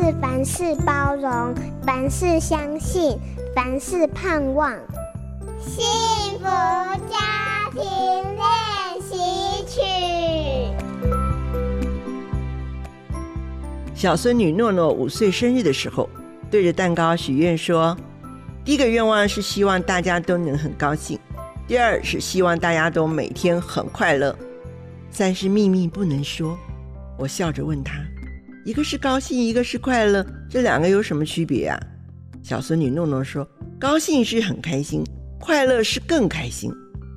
是凡事包容，凡事相信。凡事盼望，幸福家庭练习曲。小孙女诺诺五岁生日的时候，对着蛋糕许愿说：“第一个愿望是希望大家都能很高兴，第二是希望大家都每天很快乐，三是秘密不能说。”我笑着问她：“一个是高兴，一个是快乐，这两个有什么区别啊？”小孙女诺诺说：“高兴是很开心，快乐是更开心。”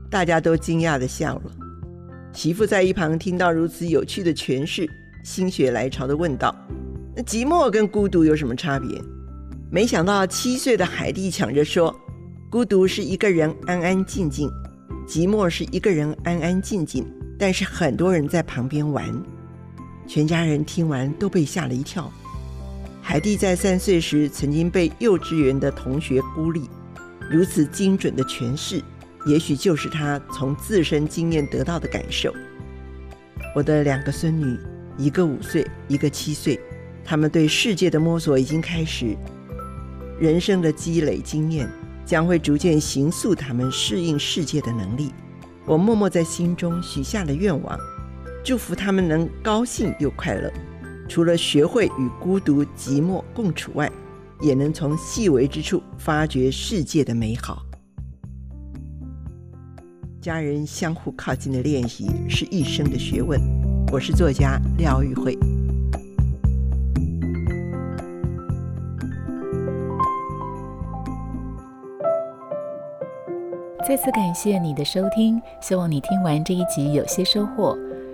大家都惊讶地笑了。媳妇在一旁听到如此有趣的诠释，心血来潮地问道：“那寂寞跟孤独有什么差别？”没想到七岁的海蒂抢着说：“孤独是一个人安安静静，寂寞是一个人安安静静，但是很多人在旁边玩。”全家人听完都被吓了一跳。海蒂在三岁时曾经被幼稚园的同学孤立，如此精准的诠释，也许就是她从自身经验得到的感受。我的两个孙女，一个五岁，一个七岁，他们对世界的摸索已经开始，人生的积累经验将会逐渐形塑他们适应世界的能力。我默默在心中许下了愿望，祝福他们能高兴又快乐。除了学会与孤独、寂寞共处外，也能从细微之处发掘世界的美好。家人相互靠近的练习是一生的学问。我是作家廖玉慧。再次感谢你的收听，希望你听完这一集有些收获。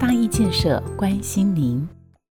大义建设关心您。